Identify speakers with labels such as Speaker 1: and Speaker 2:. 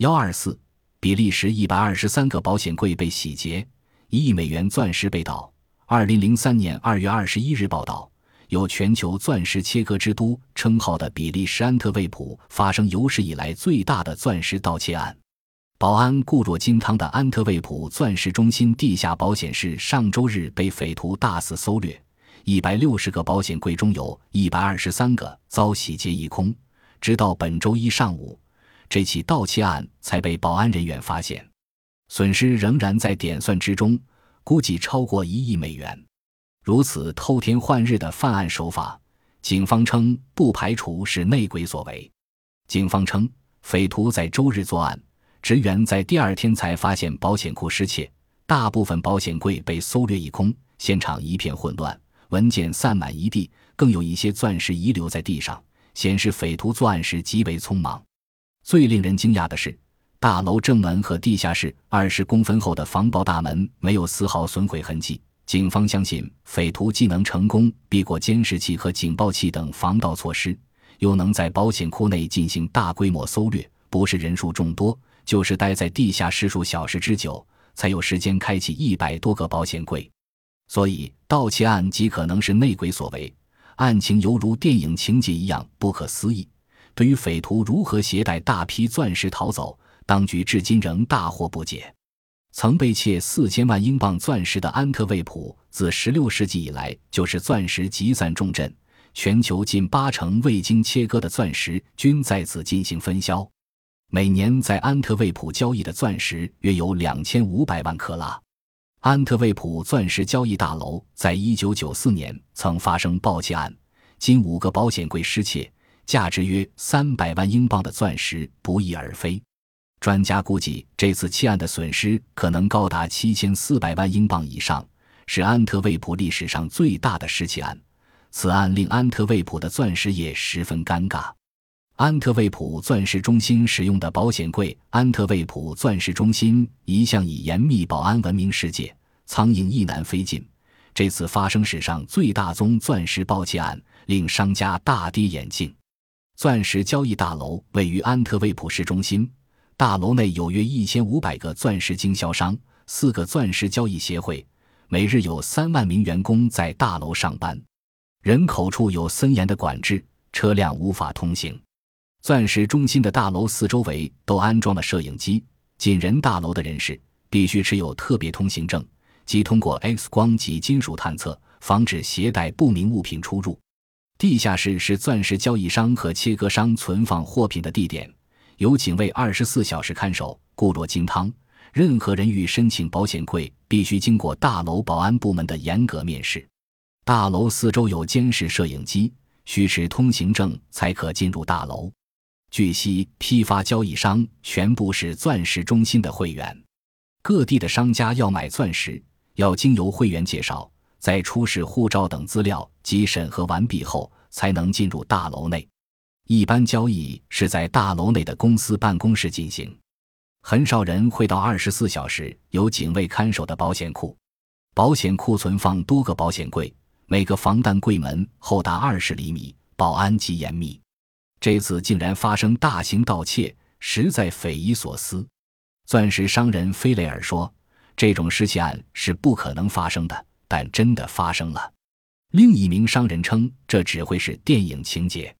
Speaker 1: 幺二四，比利时一百二十三个保险柜被洗劫，一亿美元钻石被盗。二零零三年二月二十一日报道，有“全球钻石切割之都”称号的比利时安特卫普发生有史以来最大的钻石盗窃案。保安固若金汤的安特卫普钻石中心地下保险室上周日被匪徒大肆搜掠，一百六十个保险柜中有一百二十三个遭洗劫一空。直到本周一上午，这起盗窃案才被保安人员发现，损失仍然在点算之中，估计超过一亿美元。如此偷天换日的犯案手法，警方称不排除是内鬼所为。警方称，匪徒在周日作案。职员在第二天才发现保险库失窃，大部分保险柜被搜掠一空，现场一片混乱，文件散满一地，更有一些钻石遗留在地上，显示匪徒作案时极为匆忙。最令人惊讶的是，大楼正门和地下室二十公分厚的防爆大门没有丝毫损毁痕迹。警方相信，匪徒既能成功避过监视器和警报器等防盗措施，又能在保险库内进行大规模搜掠，不是人数众多。就是待在地下室数小时之久，才有时间开启一百多个保险柜，所以盗窃案极可能是内鬼所为。案情犹如电影情节一样不可思议。对于匪徒如何携带大批钻石逃走，当局至今仍大惑不解。曾被窃四千万英镑钻石的安特卫普，自十六世纪以来就是钻石集散重镇，全球近八成未经切割的钻石均在此进行分销。每年在安特卫普交易的钻石约有两千五百万克拉。安特卫普钻石交易大楼在一九九四年曾发生盗窃案，近五个保险柜失窃，价值约三百万英镑的钻石不翼而飞。专家估计，这次窃案的损失可能高达七千四百万英镑以上，是安特卫普历史上最大的失窃案。此案令安特卫普的钻石业十分尴尬。安特卫普钻石中心使用的保险柜，安特卫普钻石中心一向以严密保安闻名世界，苍蝇一难飞进。这次发生史上最大宗钻石盗窃案，令商家大跌眼镜。钻石交易大楼位于安特卫普市中心，大楼内有约一千五百个钻石经销商，四个钻石交易协会，每日有三万名员工在大楼上班，人口处有森严的管制，车辆无法通行。钻石中心的大楼四周围都安装了摄影机，进人大楼的人士必须持有特别通行证，即通过 X 光及金属探测，防止携带不明物品出入。地下室是钻石交易商和切割商存放货品的地点，有警卫二十四小时看守，固若金汤。任何人欲申请保险柜，必须经过大楼保安部门的严格面试。大楼四周有监视摄影机，需持通行证才可进入大楼。据悉，批发交易商全部是钻石中心的会员。各地的商家要买钻石，要经由会员介绍，在出示护照等资料及审核完毕后，才能进入大楼内。一般交易是在大楼内的公司办公室进行，很少人会到二十四小时有警卫看守的保险库。保险库存放多个保险柜，每个防弹柜门厚达二十厘米，保安极严密。这次竟然发生大型盗窃，实在匪夷所思。钻石商人菲雷尔说：“这种失窃案是不可能发生的，但真的发生了。”另一名商人称：“这只会是电影情节。”